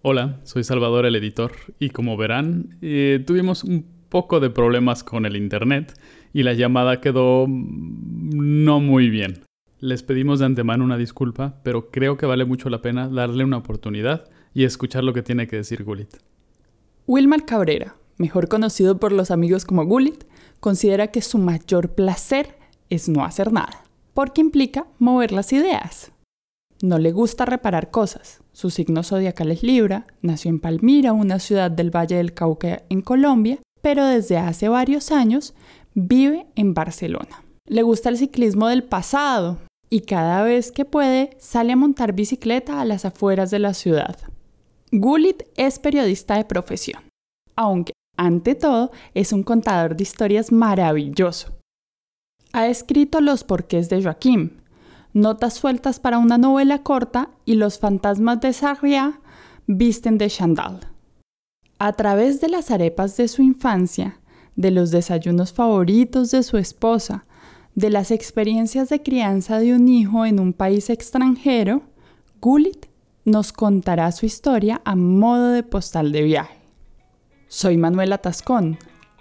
Hola, soy Salvador el editor y como verán, eh, tuvimos un poco de problemas con el internet y la llamada quedó no muy bien. Les pedimos de antemano una disculpa, pero creo que vale mucho la pena darle una oportunidad y escuchar lo que tiene que decir Gulit. Wilmar Cabrera, mejor conocido por los amigos como Gulit, considera que su mayor placer es no hacer nada, porque implica mover las ideas. No le gusta reparar cosas. Su signo zodiacal es Libra, nació en Palmira, una ciudad del Valle del Cauca en Colombia, pero desde hace varios años vive en Barcelona. Le gusta el ciclismo del pasado y cada vez que puede sale a montar bicicleta a las afueras de la ciudad. Gulit es periodista de profesión, aunque ante todo es un contador de historias maravilloso. Ha escrito Los porqués de Joaquín, notas sueltas para una novela corta y los fantasmas de Sarriá visten de Chandal. A través de las arepas de su infancia, de los desayunos favoritos de su esposa, de las experiencias de crianza de un hijo en un país extranjero, Gulit nos contará su historia a modo de postal de viaje. Soy Manuela Tascón,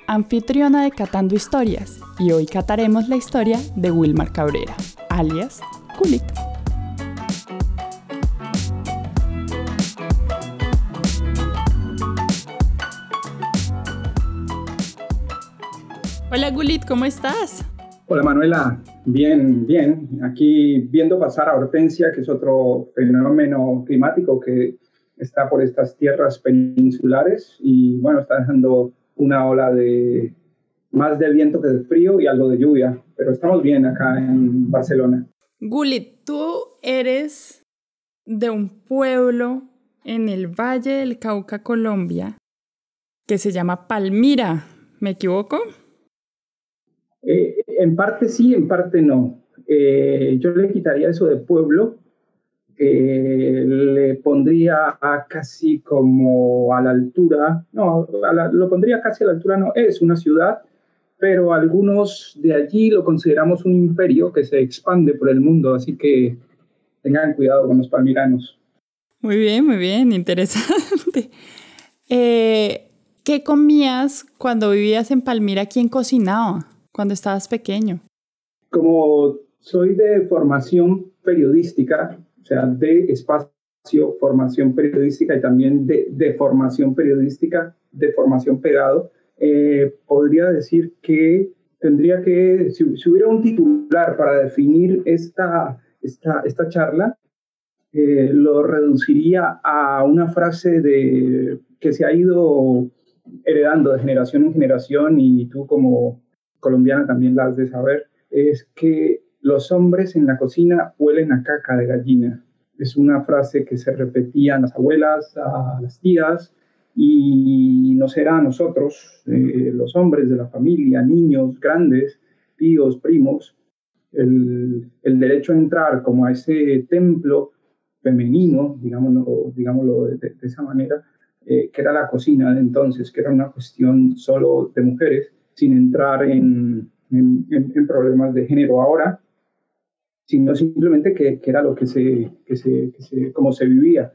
anfitriona de Catando Historias, y hoy cataremos la historia de Wilmar Cabrera, alias Gulit. Hola Gulit, ¿cómo estás? Hola Manuela, bien, bien. Aquí viendo pasar a Hortensia, que es otro fenómeno climático que está por estas tierras peninsulares y bueno, está dejando una ola de más de viento que de frío y algo de lluvia, pero estamos bien acá en Barcelona. Gulit, tú eres de un pueblo en el Valle del Cauca, Colombia, que se llama Palmira, ¿me equivoco? Eh, en parte sí, en parte no. Eh, yo le quitaría eso de pueblo, le pondría a casi como a la altura, no, lo pondría casi a la altura, no, es una ciudad, pero algunos de allí lo consideramos un imperio que se expande por el mundo, así que tengan cuidado con los palmiranos. Muy bien, muy bien, interesante. Eh, ¿Qué comías cuando vivías en Palmira? ¿Quién cocinaba cuando estabas pequeño? Como soy de formación periodística, o sea, de espacio, formación periodística y también de, de formación periodística, de formación pegado, eh, podría decir que tendría que, si, hubiera un titular para definir esta, esta, esta charla, eh, lo reduciría a una frase de, que se ha ido heredando de generación en generación y tú como colombiana también la has de saber, es que los hombres en la cocina huelen a caca de gallina. Es una frase que se repetía a las abuelas, a las tías, y no será a nosotros, eh, los hombres de la familia, niños, grandes, tíos, primos, el, el, derecho a entrar como a ese templo femenino, digámoslo, digámoslo de, esa manera, eh, que era la cocina de entonces, que era una cuestión solo de mujeres, sin entrar en, en, en problemas de género ahora, sino simplemente que, que era lo que se, que se, que se, como se vivía.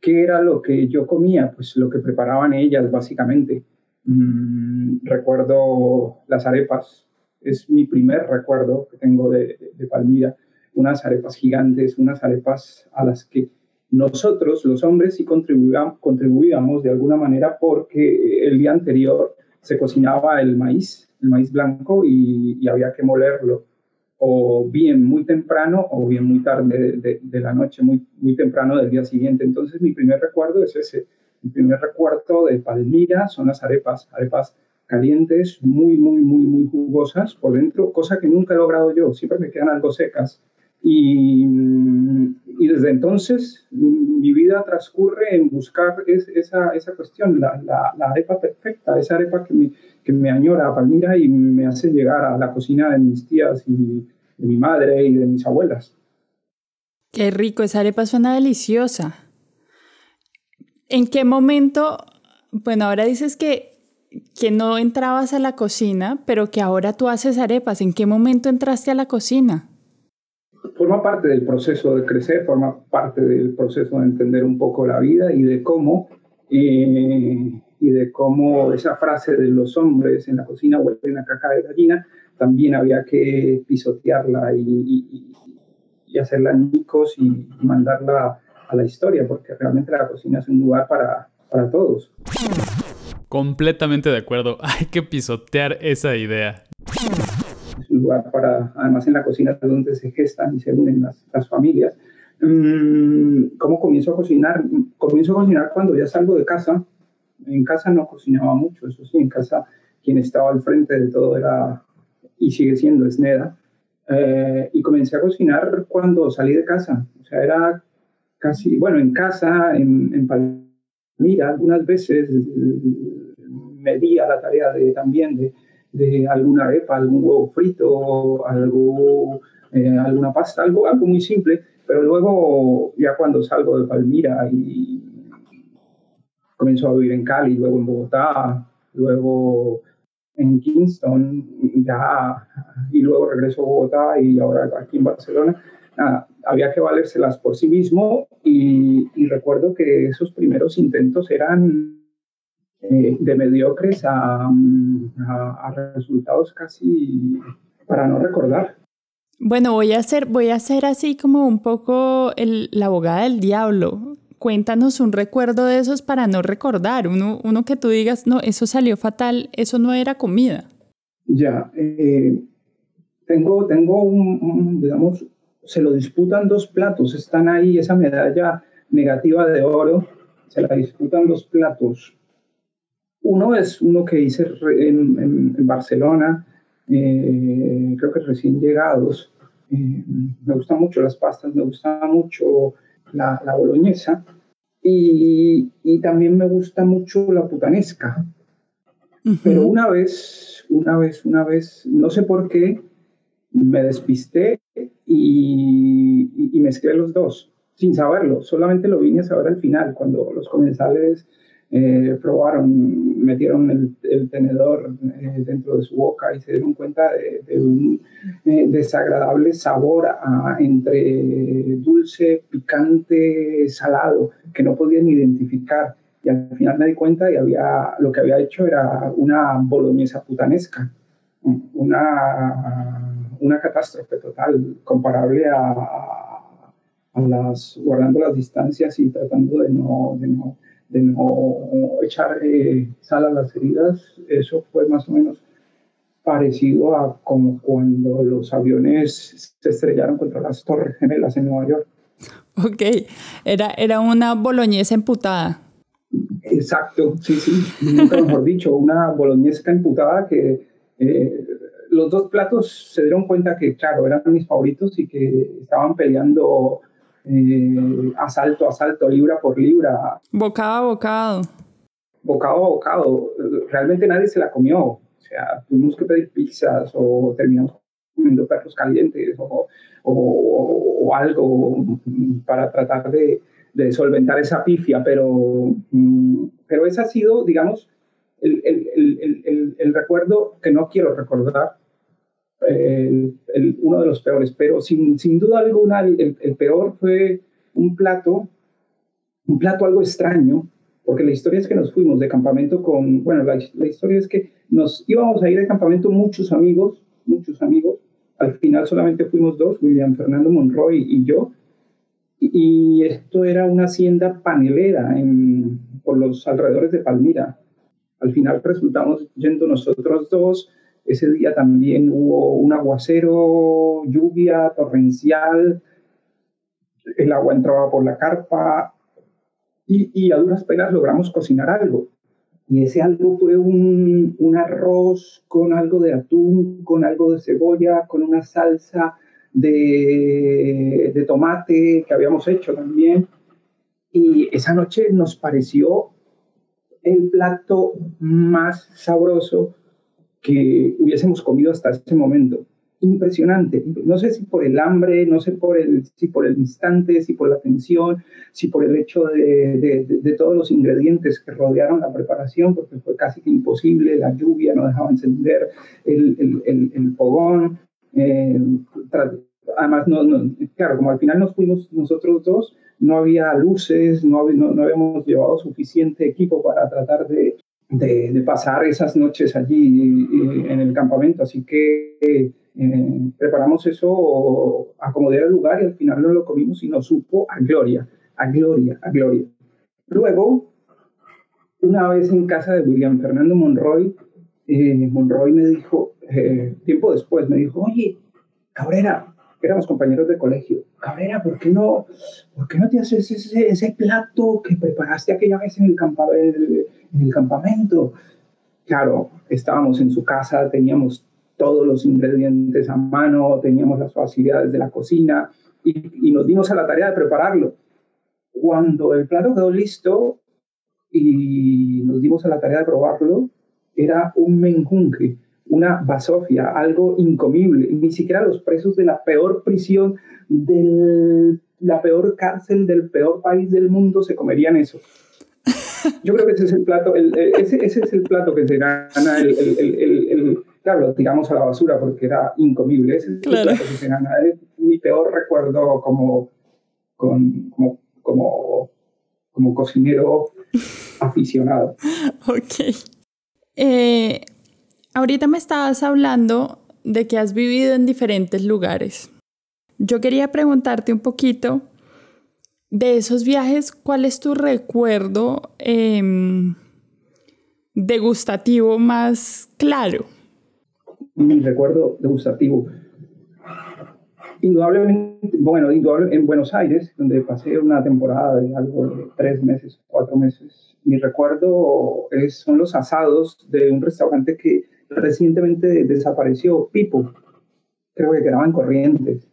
¿Qué era lo que yo comía? Pues lo que preparaban ellas, básicamente. Mm, recuerdo las arepas, es mi primer recuerdo que tengo de, Palmira, unas arepas gigantes, unas arepas a las que nosotros, los hombres, sí contribuíamos, de alguna manera porque el día anterior se cocinaba el maíz, el maíz blanco, y había que molerlo o bien muy temprano o bien muy tarde de, de, la noche, muy, muy temprano del día siguiente. Entonces mi primer recuerdo es ese. Mi primer recuerdo de Palmira son las arepas, arepas calientes, muy, muy, muy, muy jugosas por dentro, cosa que nunca he logrado yo, siempre me quedan algo secas. Y, y desde entonces mi vida transcurre en buscar es, esa, esa cuestión, la, la, la, arepa perfecta, esa arepa que me, que me añora a Palmira y me hace llegar a la cocina de mis tías y de mi madre y de mis abuelas. Qué rico, esa arepa suena deliciosa. ¿En qué momento, bueno, ahora dices que, que no entrabas a la cocina, pero que ahora tú haces arepas, ¿en qué momento entraste a la cocina? forma parte del proceso de crecer, forma parte del proceso de entender un poco la vida y de cómo, eh, y de cómo esa frase de los hombres en la cocina vuelven a caca de gallina, también había que pisotearla y, y, y hacerla nicos y mandarla a la historia, porque realmente la cocina es un lugar para, para todos. Completamente de acuerdo, hay que pisotear esa idea. Es un lugar para, además en la cocina es donde se gestan y se unen las, las familias. Mm, ¿Cómo comienzo a cocinar? Comienzo a cocinar cuando ya salgo de casa. En casa no cocinaba mucho, eso sí, en casa quien estaba al frente de todo era y sigue siendo Esneda. Eh, y comencé a cocinar cuando salí de casa. O sea, era casi, bueno, en casa, en, en Palmira, algunas veces me di a la tarea de, también de, de alguna arepa, algún huevo frito, algo, eh, alguna pasta, algo, algo muy simple, pero luego ya cuando salgo de Palmira y comienzo a vivir en Cali, luego en Bogotá, luego en Kingston, ya, y luego regreso a Bogotá y ahora aquí en Barcelona, había que valérselas por sí mismo y, recuerdo que esos primeros intentos eran eh, de mediocres a, resultados casi para no recordar. Bueno, voy a hacer, voy a hacer así como un poco el, la abogada del diablo. Cuéntanos un recuerdo de esos para no recordar, uno, uno que tú digas, no, eso salió fatal, eso no era comida. Ya, eh, tengo, tengo un, digamos, se lo disputan dos platos, están ahí, esa medalla negativa de oro, se la disputan dos platos. Uno es uno que hice en, Barcelona, eh, creo que recién llegados. Eh, me gustan mucho las pastas, me gusta mucho la, la boloñesa. Y, y, también me gusta mucho la putanesca. Pero una vez, una vez, una vez, no sé por qué, me despisté y, y, mezclé los dos, sin saberlo, solamente lo vine a saber al final, cuando los comensales eh, probaron, metieron el, tenedor eh, dentro de su boca y se dieron cuenta de, un eh, desagradable sabor entre dulce, picante, salado, que no podían identificar. Y al final me di cuenta y había, lo que había hecho era una boloñesa putanesca, una una catástrofe total, comparable a, a, las, guardando las distancias y tratando de no, de no, de no echar eh, sal a las heridas. Eso fue más o menos parecido a como cuando los aviones se estrellaron contra las torres gemelas en Nueva York. Ok, era, era una boloñesa emputada. Exacto, sí, sí, nunca mejor dicho, una boloñesa emputada que eh, los dos platos se dieron cuenta que, claro, eran mis favoritos y que estaban peleando eh, asalto a asalto, libra por libra. Bocado a bocado. Bocado a bocado. Realmente nadie se la comió. O sea, tuvimos que pedir pizzas o terminamos comiendo perros calientes o, o, algo para tratar de, de, solventar esa pifia, pero, mm, pero ese ha sido, digamos, el, el, el, el, recuerdo que no quiero recordar, uno de los peores, pero sin, sin duda alguna el, peor fue un plato, un plato algo extraño, porque la historia es que nos fuimos de campamento con, bueno, la, la historia es que nos íbamos a ir de campamento muchos amigos, muchos amigos, al final solamente fuimos dos, William Fernando Monroy y yo, y, esto era una hacienda panelera en, por los alrededores de Palmira. Al final resultamos yendo nosotros dos, ese día también hubo un aguacero, lluvia torrencial, el agua entraba por la carpa y, a duras penas logramos cocinar algo. Y ese algo fue un, arroz con algo de atún, con algo de cebolla, con una salsa de, tomate que habíamos hecho también. Y esa noche nos pareció el plato más sabroso que hubiésemos comido hasta ese momento. Impresionante. No sé si por el hambre, no sé por el, si por el instante, si por la tensión, si por el hecho de, de, todos los ingredientes que rodearon la preparación, porque fue casi que imposible, la lluvia no dejaba encender el, el, el, fogón. Eh, además, no, claro, como al final nos fuimos nosotros dos, no había luces, no, no, habíamos llevado suficiente equipo para tratar de, de, pasar esas noches allí eh, en el campamento, así que eh, preparamos eso, acomodé el lugar y al final no lo comimos y nos supo a gloria, a gloria, a gloria. Luego, una vez en casa de William Fernando Monroy, eh, Monroy me dijo, tiempo después, me dijo, oye, Cabrera, éramos compañeros de colegio. Cabrera, ¿por qué no, por qué no te haces ese, ese plato que preparaste aquella vez en el, en el campamento? Claro, estábamos en su casa, teníamos todos los ingredientes a mano, teníamos las facilidades de la cocina y, nos dimos a la tarea de prepararlo. Cuando el plato quedó listo y nos dimos a la tarea de probarlo, era un menjunje una basofia, algo incomible. Ni siquiera los presos de la peor prisión, de la peor cárcel del peor país del mundo se comerían eso. Yo creo que ese es el plato, ese, ese, es el plato que se gana el, el, claro, lo tiramos a la basura porque era incomible. Ese es el plato que se gana. Es mi peor recuerdo como, como, como, como cocinero aficionado. Ok. Eh, Ahorita me estabas hablando de que has vivido en diferentes lugares. Yo quería preguntarte un poquito de esos viajes, ¿cuál es tu recuerdo em, degustativo más claro? Mi recuerdo degustativo. Indudablemente, bueno, en Buenos Aires, donde pasé una temporada de algo de tres meses, cuatro meses, mi recuerdo es, son los asados de un restaurante que recientemente desapareció Pipo, creo que quedaban corrientes.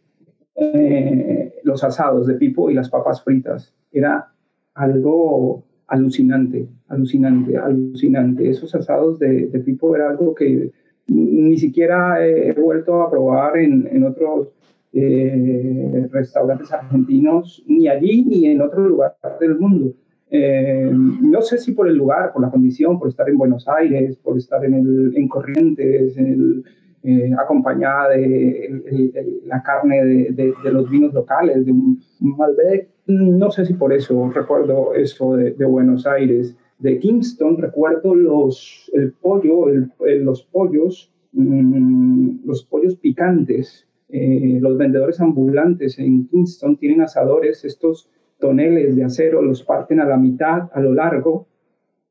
Eh, los asados de Pipo y las papas fritas. Era algo alucinante, alucinante, alucinante. Esos asados de, Pipo era algo que ni siquiera he vuelto a probar en, en otros eh, restaurantes argentinos, ni allí ni en otro lugar del mundo. Eh, no sé si por el lugar, por la condición, por estar en Buenos Aires, por estar en, el, en Corrientes, eh, acompañada de la carne de, los vinos locales, de un, Malbec. No sé si por eso recuerdo eso de, Buenos Aires. De Kingston recuerdo los, el pollo, los pollos, mm, los pollos picantes. Eh, los vendedores ambulantes en Kingston tienen asadores, estos toneles de acero, los parten a la mitad, a lo largo,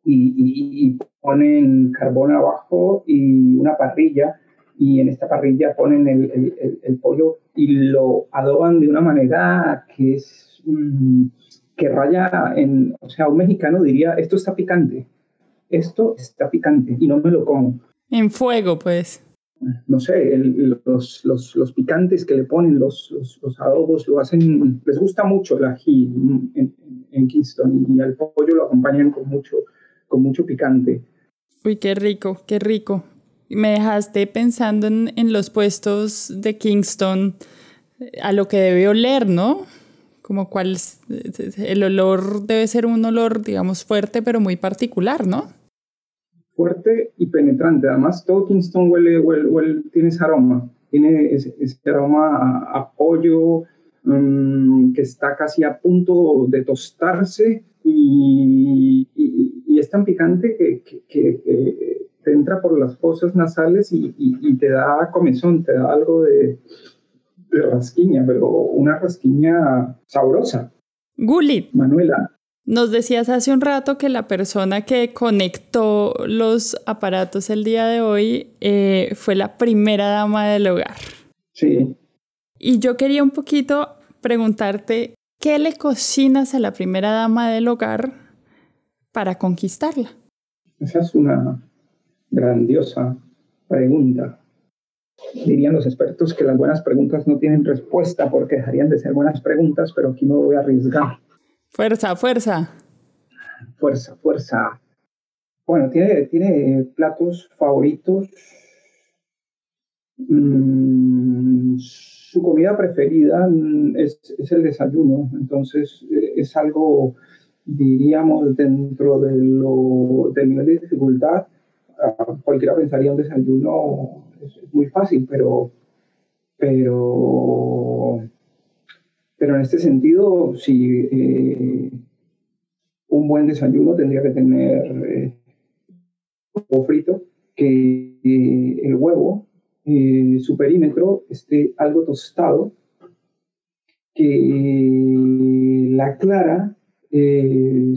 y, ponen carbón abajo y una parrilla, y en esta parrilla ponen el, pollo y lo adoban de una manera que es mm, que raya en, o sea, un mexicano diría, esto está picante, esto está picante y no me lo como. En fuego, pues no sé, los, los, los, picantes que le ponen, los, los, adobos, lo hacen, les gusta mucho el ají en, en, Kingston y al pollo lo acompañan con mucho, con mucho picante. Uy, qué rico, qué rico. Me dejaste pensando en, en los puestos de Kingston, a lo que debe oler, ¿no? Como cuál, el olor debe ser un olor, digamos, fuerte, pero muy particular, ¿no? fuerte y penetrante. Además, todo Kingston huele, huele, tiene ese aroma, tiene ese, aroma a, pollo mm, que está casi a punto de tostarse y, es tan picante que, te entra por las fosas nasales y, te da comezón, te da algo de, de rasquiña, pero una rasquiña sabrosa. Gulit. Manuela, nos decías hace un rato que la persona que conectó los aparatos el día de hoy eh, fue la primera dama del hogar. Sí. Y yo quería un poquito preguntarte, ¿qué le cocinas a la primera dama del hogar para conquistarla? Esa es una grandiosa pregunta. Dirían los expertos que las buenas preguntas no tienen respuesta porque dejarían de ser buenas preguntas, pero aquí me voy a arriesgar. Fuerza, fuerza. Fuerza, fuerza. Bueno, tiene, tiene platos favoritos. Mm, su comida preferida mm, es, el desayuno, entonces eh, es algo, diríamos, dentro de lo, del nivel de dificultad. Cualquiera pensaría un desayuno es muy fácil, pero pero, pero en este sentido, sí, eh, un buen desayuno tendría que tener eh, huevo frito, que eh, el huevo, su perímetro esté algo tostado, que la clara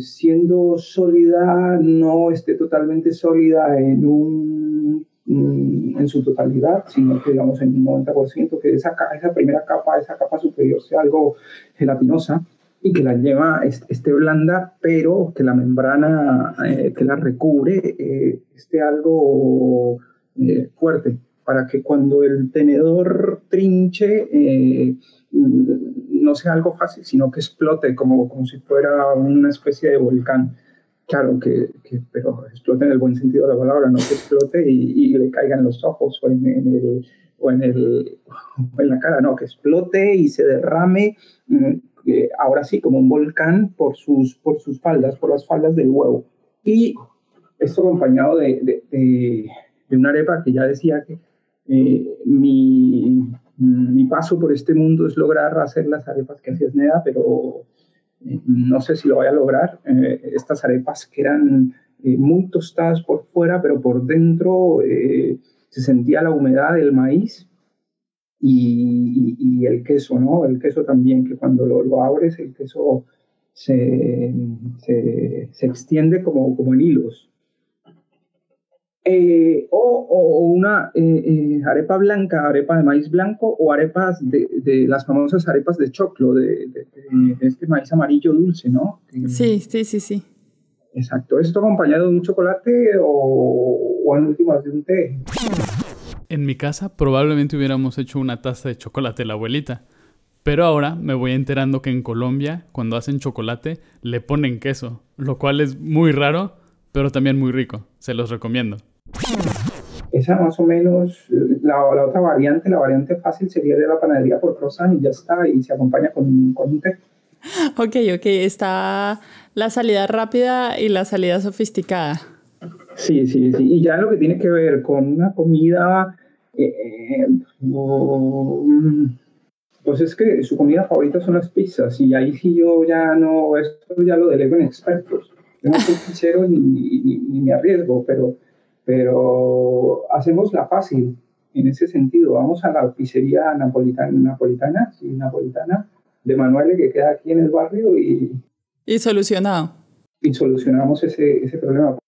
siendo sólida, no esté totalmente sólida en un Mm, en su totalidad, sino que digamos en un 90%, que esa, esa primera capa, esa capa superior sea algo gelatinosa y que la lleva esté blanda, pero que la membrana eh, que la recubre eh, esté algo eh, fuerte, para que cuando el tenedor trinche mm, no sea algo fácil, sino que explote como, como si fuera una especie de volcán claro, que, que, pero explote en el buen sentido de la palabra, no que explote y, le caigan los ojos o en, el, o en, el, en la cara, no, que explote y se derrame, mm, ahora sí, como un volcán por sus, por sus faldas, por las faldas del huevo. Y esto acompañado de, de, de, una arepa que ya decía que eh, mi, paso por este mundo es lograr hacer las arepas que hacía Sneda, pero no sé si lo voy a lograr, eh, estas arepas que eran eh, muy tostadas por fuera, pero por dentro eh, se sentía la humedad del maíz y, el queso, ¿no? El queso también, que cuando lo, abres el queso se, se, se extiende como, como en hilos. Eh, o, una eh, eh, arepa blanca, arepa de maíz blanco o arepas de, de las famosas arepas de choclo, de, este maíz amarillo dulce, ¿no? Sí, sí, sí, sí. Exacto. ¿Esto acompañado de un chocolate o, o en últimas de un té? En mi casa probablemente hubiéramos hecho una taza de chocolate la abuelita. Pero ahora me voy enterando que en Colombia, cuando hacen chocolate, le ponen queso, lo cual es muy raro, pero también muy rico. Se los recomiendo. Esa más o menos, la, la, otra variante, la variante fácil sería de la panadería por croissant y ya está, y se acompaña con, con un té. Ok, ok, está la salida rápida y la salida sofisticada. Sí, sí, sí, y ya lo que tiene que ver con una comida, eh, mm, pues es que su comida favorita son las pizzas, y ahí sí yo ya no, esto ya lo delego en expertos. Yo no soy pizzero ni, ni, ni me arriesgo, pero pero hacemos la fácil en ese sentido. Vamos a la pizzería napolitana, napolitana, sí, napolitana de Manuel que queda aquí en el barrio y... Y solucionado. Y solucionamos ese, ese problema.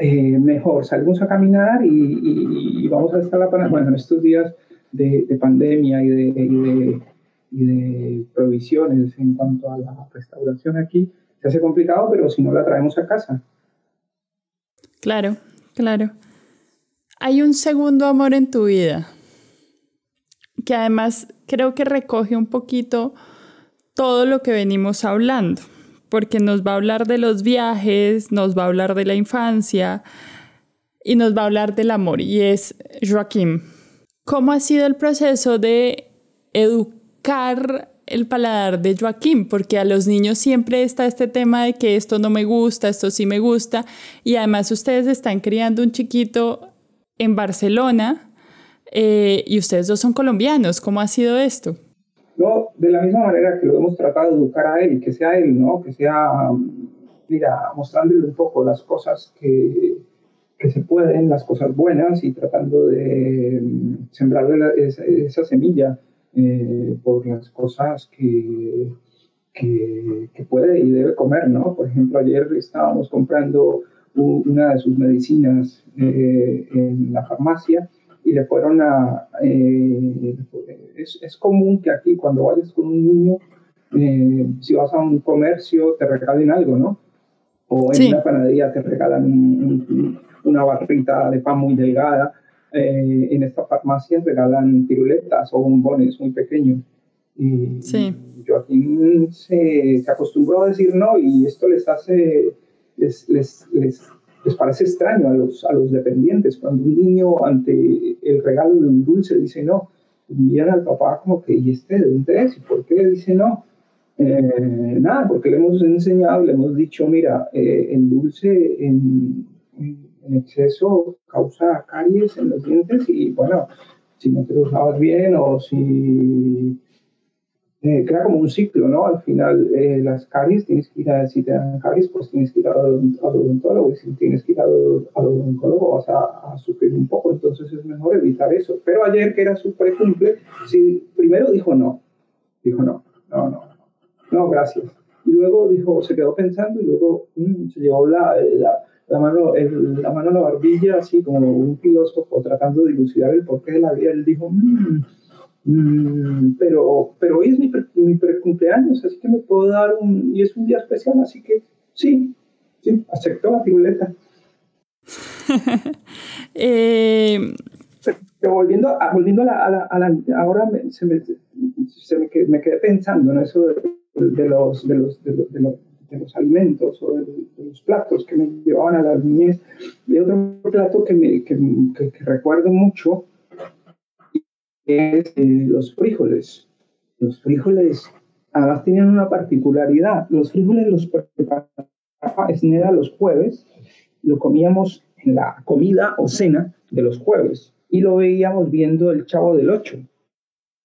Eh, mejor, salimos a caminar y, vamos a estar la Bueno, en estos días de, de pandemia y de, y de, y de provisiones en cuanto a la restauración aquí, se hace complicado, pero si no la traemos a casa. Claro, claro. Hay un segundo amor en tu vida que además creo que recoge un poquito todo lo que venimos hablando, porque nos va a hablar de los viajes, nos va a hablar de la infancia y nos va a hablar del amor, y es Joaquín. ¿Cómo ha sido el proceso de educar el paladar de Joaquín, porque a los niños siempre está este tema de que esto no me gusta, esto sí me gusta, y además ustedes están criando un chiquito en Barcelona eh, y ustedes dos son colombianos. ¿Cómo ha sido esto? No, de la misma manera que lo hemos tratado de educar a él, que sea él, ¿no? Que sea, mira, mostrándole un poco las cosas que, que se pueden, las cosas buenas y tratando de mm, sembrarle esa semilla eh, por las cosas que, que, puede y debe comer, ¿no? Por ejemplo, ayer estábamos comprando una de sus medicinas eh, en la farmacia y le fueron a... Eh, es, es, común que aquí cuando vayas con un niño, si vas a un comercio, te regalen algo, ¿no? O en una panadería te regalan una barrita de pan muy delgada eh, en esta farmacia regalan piruletas o bombones muy pequeños. Y sí. Joaquín se, se, acostumbró a decir no y esto les hace, les, les, les, les, parece extraño a los, a los dependientes. Cuando un niño ante el regalo de un dulce dice no, miran al papá como que, ¿y este de dónde es? ¿Y por qué dice no? Eh, nada, porque le hemos enseñado, le hemos dicho, mira, eh, el dulce en, en exceso causa caries en los dientes y bueno, si no te lo usabas bien o si eh, crea como un ciclo, ¿no? Al final, eh, las caries, tienes que ir a, si te dan caries, pues tienes que ir al, odontólogo, y si tienes que ir al, odontólogo vas a, sufrir un poco, entonces es mejor evitar eso. Pero ayer, que era su cumple, sí, primero dijo no, dijo no, no, no, no, gracias. Y luego dijo, se quedó pensando y luego mm, se llevó la, la, mano, la mano a la barbilla, así como un filósofo tratando de dilucidar el porqué de la vida. Él dijo, mmm, Mm, pero, pero hoy es mi, mi cumpleaños, así que me puedo dar un, y es un día especial, así que sí, sí, acepto la piruleta. eh... pero, volviendo, a, volviendo a la, a la, ahora me, se me, se me, me, quedé pensando en eso de, de los, de, los, de, los, de los alimentos o de, los platos que me llevaban a las niñez. Y otro plato que, me, que, que recuerdo mucho es eh, los frijoles. Los frijoles además tenían una particularidad. Los frijoles los preparaba Esneda los jueves, lo comíamos en la comida o cena de los jueves y lo veíamos viendo el Chavo del Ocho.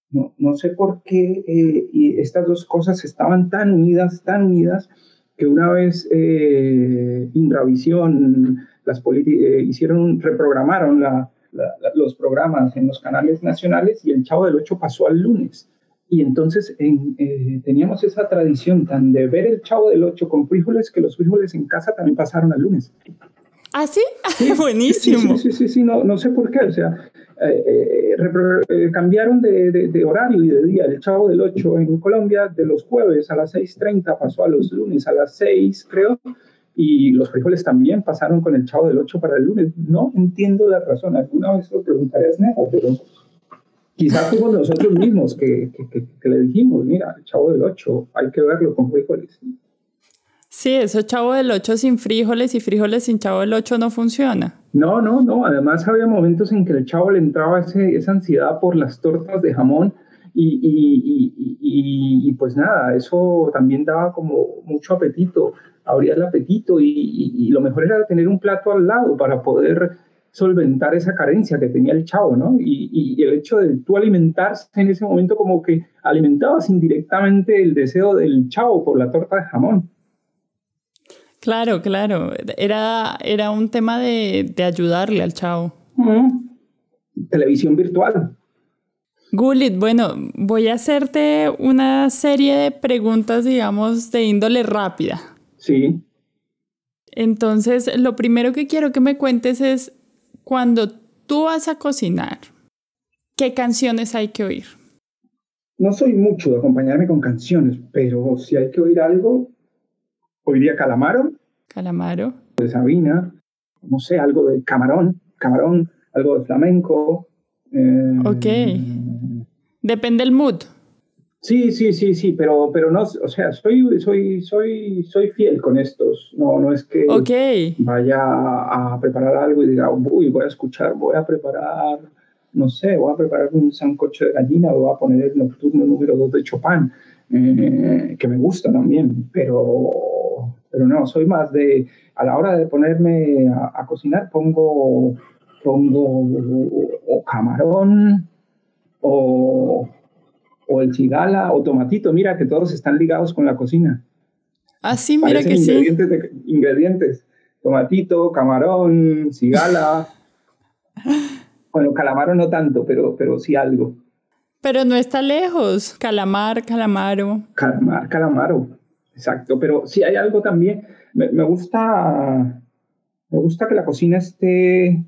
No, no sé por qué eh, y estas dos cosas estaban tan unidas, tan unidas, que una vez eh, Indravisión, las eh, hicieron, reprogramaron los programas en los canales nacionales y el Chavo del Ocho pasó al lunes. Y entonces eh, teníamos esa tradición tan de ver el Chavo del Ocho con frijoles que los frijoles en casa también pasaron al lunes. ¿Ah, sí? Buenísimo. Sí, sí, sí, no, no sé por qué. O sea, eh, eh, cambiaron de, de, horario y de día. El Chavo del Ocho en Colombia de los jueves a las 6.30 pasó a los lunes a las 6, creo y los frijoles también pasaron con el chavo del 8 para el lunes. No entiendo la razón. Alguna vez lo preguntaré a pero quizás fuimos nosotros mismos que, que, le dijimos, mira, el chavo del 8, hay que verlo con frijoles. Sí, eso chavo del 8 sin frijoles y frijoles sin chavo del 8 no funciona. No, no, no. Además había momentos en que el chavo le entraba ese, esa ansiedad por las tortas de jamón y, y, y, y, pues nada, eso también daba como mucho apetito abría el apetito y, lo mejor era tener un plato al lado para poder solventar esa carencia que tenía el chavo, ¿no? Y, el hecho de tú alimentarse en ese momento como que alimentabas indirectamente el deseo del chavo por la torta de jamón. Claro, claro. Era, era un tema de, ayudarle al chavo. Televisión virtual. Gulit, bueno, voy a hacerte una serie de preguntas, digamos, de índole rápida. Sí. Entonces, lo primero que quiero que me cuentes es cuando tú vas a cocinar, ¿qué canciones hay que oír? No soy mucho de acompañarme con canciones, pero si hay que oír algo, oiría Calamaro. Calamaro. De Sabina, no sé, algo de Camarón, Camarón, algo de flamenco. Eh, ok. Depende del mood. Sí, sí, sí, sí, pero, pero no, o sea, soy, soy, soy, soy fiel con estos. No, no es que vaya a preparar algo y diga, uy, voy a escuchar, voy a preparar, no sé, voy a preparar un sancocho de gallina o voy a poner el nocturno número 2 de Chopin, eh, que me gusta también, pero, pero no, soy más de, a la hora de ponerme a, a cocinar, pongo, pongo o camarón o o el cigala o tomatito, mira que todos están ligados con la cocina. Ah, sí, mira que ingredientes sí. ingredientes, tomatito, camarón, cigala. bueno, calamaro no tanto, pero, pero sí algo. Pero no está lejos, calamar, calamaro. Calamar, calamaro, exacto. Pero sí hay algo también, me, me gusta, me gusta que la cocina esté,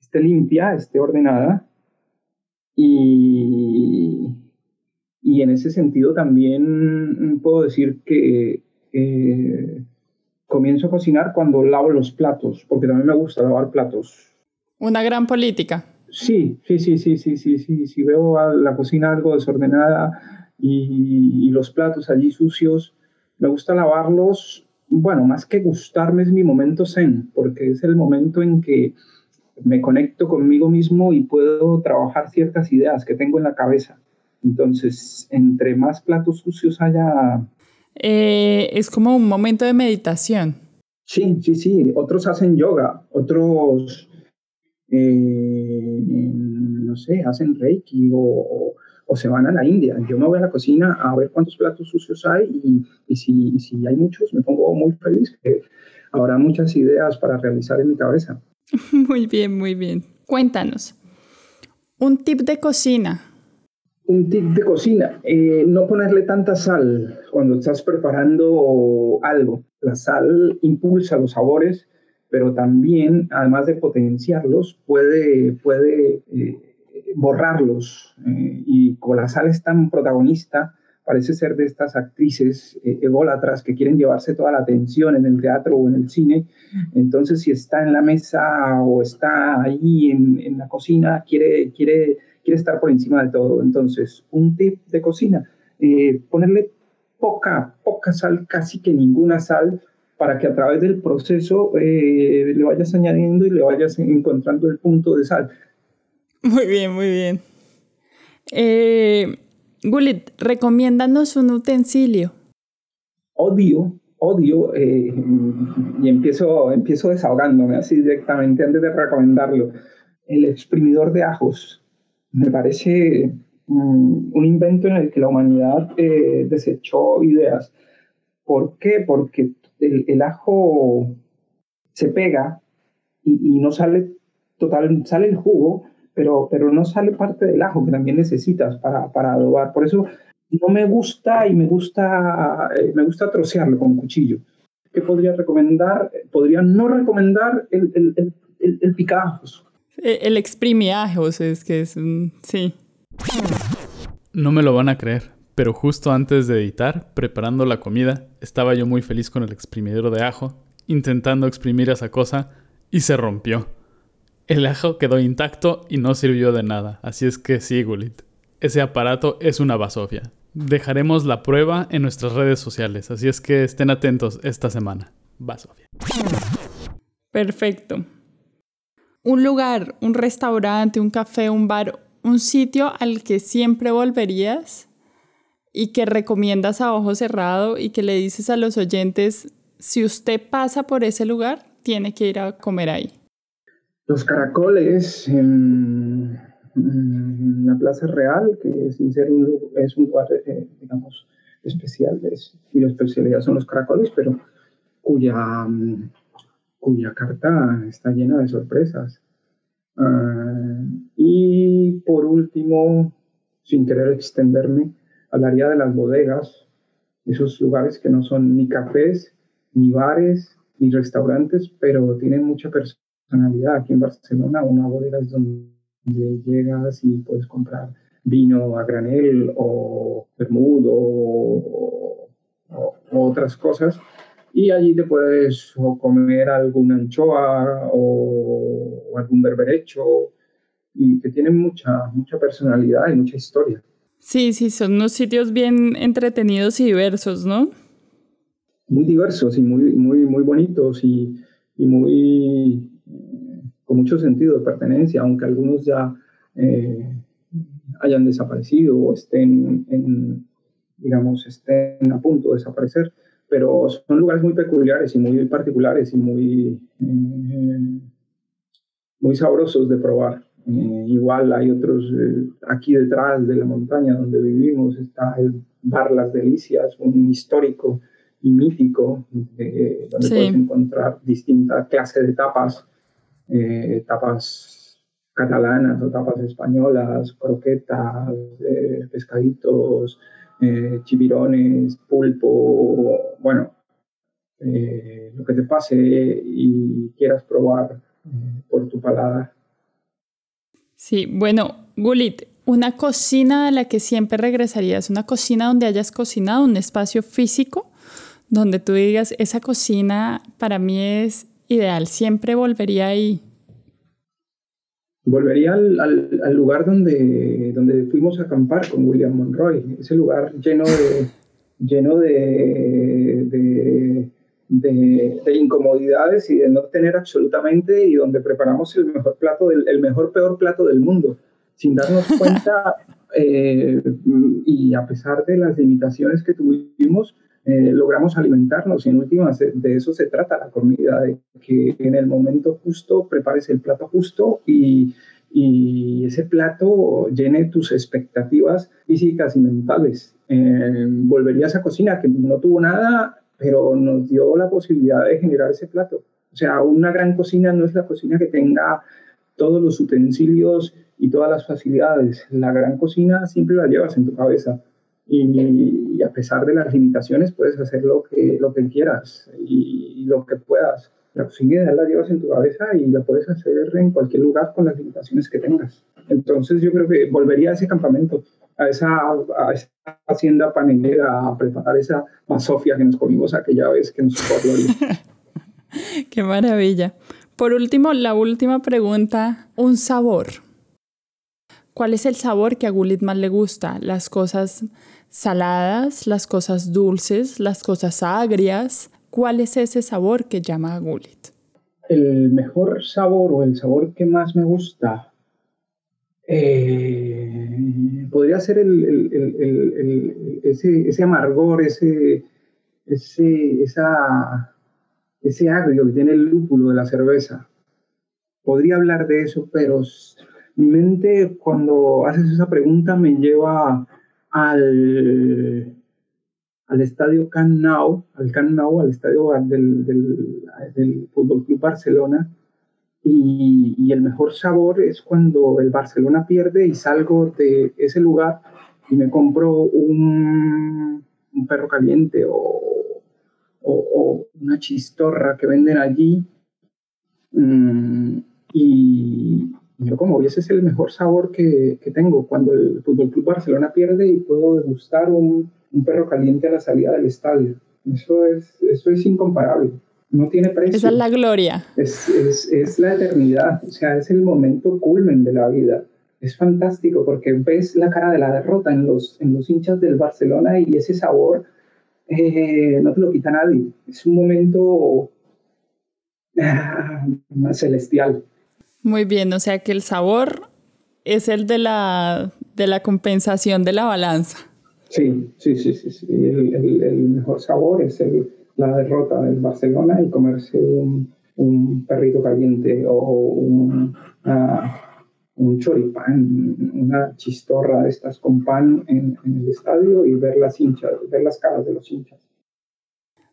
esté limpia, esté ordenada. Y, y en ese sentido también puedo decir que eh, comienzo a cocinar cuando lavo los platos, porque también me gusta lavar platos. Una gran política. Sí, sí, sí, sí, sí, sí, sí. Si veo la cocina algo desordenada y, y los platos allí sucios, me gusta lavarlos. Bueno, más que gustarme es mi momento zen, porque es el momento en que me conecto conmigo mismo y puedo trabajar ciertas ideas que tengo en la cabeza. Entonces, entre más platos sucios haya... Eh, es como un momento de meditación. Sí, sí, sí. Otros hacen yoga, otros, eh, no no sé, hacen reiki o, o, se van a la India. Yo me voy a la cocina a ver cuántos platos sucios hay y, y, si, y si hay muchos, me pongo muy feliz. Que habrá muchas ideas para realizar en mi cabeza. Muy bien, muy bien. Cuéntanos, un tip de cocina. Un tip de cocina, eh, no ponerle tanta sal cuando estás preparando algo. La sal impulsa los sabores, pero también, además de potenciarlos, puede, puede eh, borrarlos. Eh, y con la sal es tan protagonista, parece ser de estas actrices eh, ególatras que quieren llevarse toda la atención en el teatro o en el cine. Entonces, si está en la mesa o está ahí en, la cocina, quiere, quiere, quiere estar por encima de todo. Entonces, un tip de cocina, eh, ponerle poca, poca sal, casi que ninguna sal, para que a través del proceso eh, le vayas añadiendo y le vayas encontrando el punto de sal. Muy bien, muy bien. Eh, Gulit, recomiéndanos un utensilio. Odio, odio, eh, y empiezo, empiezo desahogándome así directamente antes de recomendarlo. El exprimidor de ajos me parece mm, un invento en el que la humanidad eh, desechó ideas. ¿Por qué? Porque el, ajo se pega y, y, no sale total, sale el jugo, pero, pero no sale parte del ajo que también necesitas para, para adobar. Por eso no me gusta y me gusta, eh, me gusta trocearlo con cuchillo. ¿Qué podría recomendar? Podría no recomendar el, el, el, el picajos. Eh, el exprimiajos es que es un... sí. No me lo van a creer, pero justo antes de editar, preparando la comida, estaba yo muy feliz con el exprimidor de ajo, intentando exprimir esa cosa, y se rompió. El ajo quedó intacto y no sirvió de nada, así es que sí, Gulit. Ese aparato es una basofia. Dejaremos la prueba en nuestras redes sociales, así es que estén atentos esta semana. Basofia. Perfecto. Un lugar, un restaurante, un café, un bar, un sitio al que siempre volverías y que recomiendas a ojo cerrado y que le dices a los oyentes, si usted pasa por ese lugar, tiene que ir a comer ahí. Los caracoles en, la Plaza Real, que sin ser un, es un lugar, eh, digamos, especial, y la especialidad son los caracoles, pero cuya, cuya carta está llena de sorpresas. Ah, y por último, sin querer extenderme, hablaría de las bodegas, esos lugares que no son ni cafés, ni bares, ni restaurantes, pero tienen mucha personalidad Aquí en Barcelona, una bodega es donde llegas y puedes comprar vino a granel o bermudo o, otras cosas. Y allí te puedes comer alguna anchoa o, algún berberecho y que tienen mucha, mucha personalidad y mucha historia. Sí, sí, son unos sitios bien entretenidos y diversos, ¿no? Muy diversos y muy, muy, muy bonitos y, y muy con mucho sentido de pertenencia, aunque algunos ya eh, hayan desaparecido o estén, en, digamos, estén a punto de desaparecer, pero son lugares muy peculiares y muy particulares y muy, eh, muy sabrosos de probar. Eh, igual hay otros, aquí detrás de la montaña donde vivimos está el Bar Las Delicias, un histórico y mítico, donde puedes encontrar distintas clases de tapas eh, tapas catalanas o tapas españolas, croquetas, eh, pescaditos, eh, chivirones, pulpo, bueno, lo que te pase y quieras probar por tu palada. Sí, bueno, Gulit, una cocina a la que siempre regresarías, una cocina donde hayas cocinado, un espacio físico donde tú digas, esa cocina para mí es ideal, siempre volvería ahí. Volvería al, al, lugar donde, donde fuimos a acampar con William Monroy, ese lugar lleno de, lleno de, de, de, incomodidades y de no tener absolutamente y donde preparamos el mejor plato, del, el mejor peor plato del mundo, sin darnos cuenta eh, y a pesar de las limitaciones que tuvimos, eh, logramos alimentarnos y en últimas de eso se trata la comida, de que en el momento justo prepares el plato justo y, y ese plato llene tus expectativas físicas y mentales. Eh, volvería a esa cocina que no tuvo nada, pero nos dio la posibilidad de generar ese plato. O sea, una gran cocina no es la cocina que tenga todos los utensilios y todas las facilidades. La gran cocina siempre la llevas en tu cabeza y, a pesar de las limitaciones puedes hacer lo que, lo que quieras y, lo que puedas. La cocina la llevas en tu cabeza y la puedes hacer en cualquier lugar con las limitaciones que tengas. Entonces yo creo que volvería a ese campamento, a esa, a esa hacienda panelera, a preparar esa basofia que nos comimos aquella vez que nos Qué maravilla. Por último, la última pregunta, un sabor. ¿Cuál es el sabor que a Gulit más le gusta? ¿Las cosas saladas, las cosas dulces, las cosas agrias? ¿Cuál es ese sabor que llama a Gulit? El mejor sabor o el sabor que más me gusta eh, podría ser el, ese, amargor, ese, ese, esa, ese agrio que tiene el lúpulo de la cerveza. Podría hablar de eso, pero mi mente cuando haces esa pregunta me lleva al, al estadio Can Nou, al Can Nou, al estadio del, del, del Fútbol Club Barcelona. Y, y, el mejor sabor es cuando el Barcelona pierde y salgo de ese lugar y me compro un, un perro caliente o, o, una chistorra que venden allí. Mm, y, yo como, ese es el mejor sabor que, que tengo cuando el Fútbol Club Barcelona pierde y puedo degustar un, un, perro caliente a la salida del estadio. Eso es, eso es incomparable. No tiene precio. Esa es la gloria. Es, es, es la eternidad. O sea, es el momento culmen de la vida. Es fantástico porque ves la cara de la derrota en los, en los hinchas del Barcelona y ese sabor eh, no te lo quita nadie. Es un momento ah, celestial. Muy bien, o sea que el sabor es el de la, de la compensación de la balanza. Sí, sí, sí, sí. El, mejor sabor es la derrota del Barcelona y comerse un, perrito caliente o un, un choripán, una chistorra de estas con pan en, el estadio y ver las hinchas, ver las caras de los hinchas.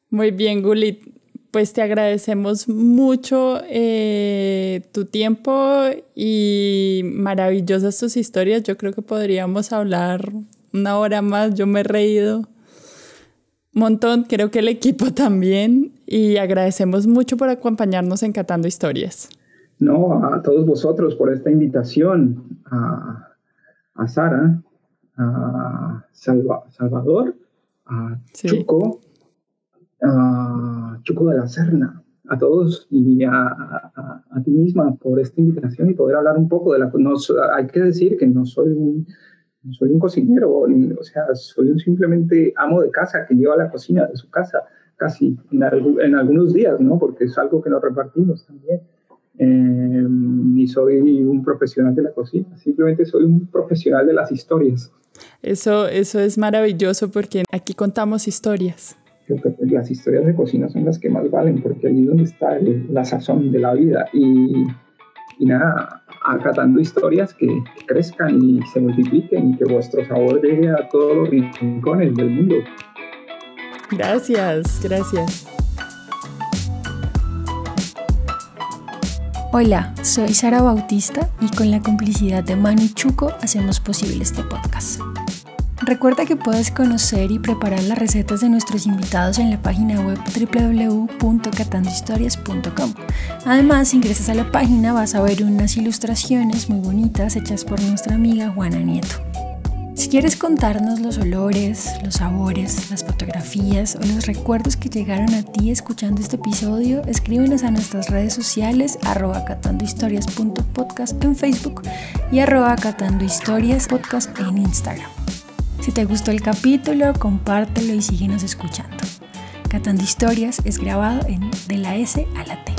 Muy bien, Gulit pues te agradecemos mucho eh, tu tiempo y maravillosas tus historias. Yo creo que podríamos hablar una hora más. Yo me he reído un montón, creo que el equipo también. Y agradecemos mucho por acompañarnos en Catando Historias. No, a todos vosotros por esta invitación, a, a Sara, a Salvador, a Chuco a Chuco de la Serna, a todos y a, a, ti misma por esta invitación y poder hablar un poco de la... No, hay que decir que no soy un, no soy un cocinero, o sea, soy un simplemente amo de casa que lleva la cocina de su casa casi en, en algunos días, ¿no? Porque es algo que nos repartimos también. Eh, ni soy un profesional de la cocina, simplemente soy un profesional de las historias. Eso, eso es maravilloso porque aquí contamos historias las historias de cocina son las que más valen, porque allí es donde está la sazón de la vida. Y, y nada, acatando historias que, crezcan y se multipliquen y que vuestro sabor llegue a todos los rincones del mundo. Gracias, gracias. Hola, soy Sara Bautista y con la complicidad de Manu Chuco hacemos posible este podcast. Recuerda que puedes conocer y preparar las recetas de nuestros invitados en la página web www.catandohistorias.com. Además, si ingresas a la página vas a ver unas ilustraciones muy bonitas hechas por nuestra amiga Juana Nieto. Si quieres contarnos los olores, los sabores, las fotografías o los recuerdos que llegaron a ti escuchando este episodio, escríbenos a nuestras redes sociales arroba catandohistorias.podcast en Facebook y arroba catandohistoriaspodcast en Instagram. Si te gustó el capítulo, compártelo y síguenos escuchando. Catando Historias es grabado en De la S a la T.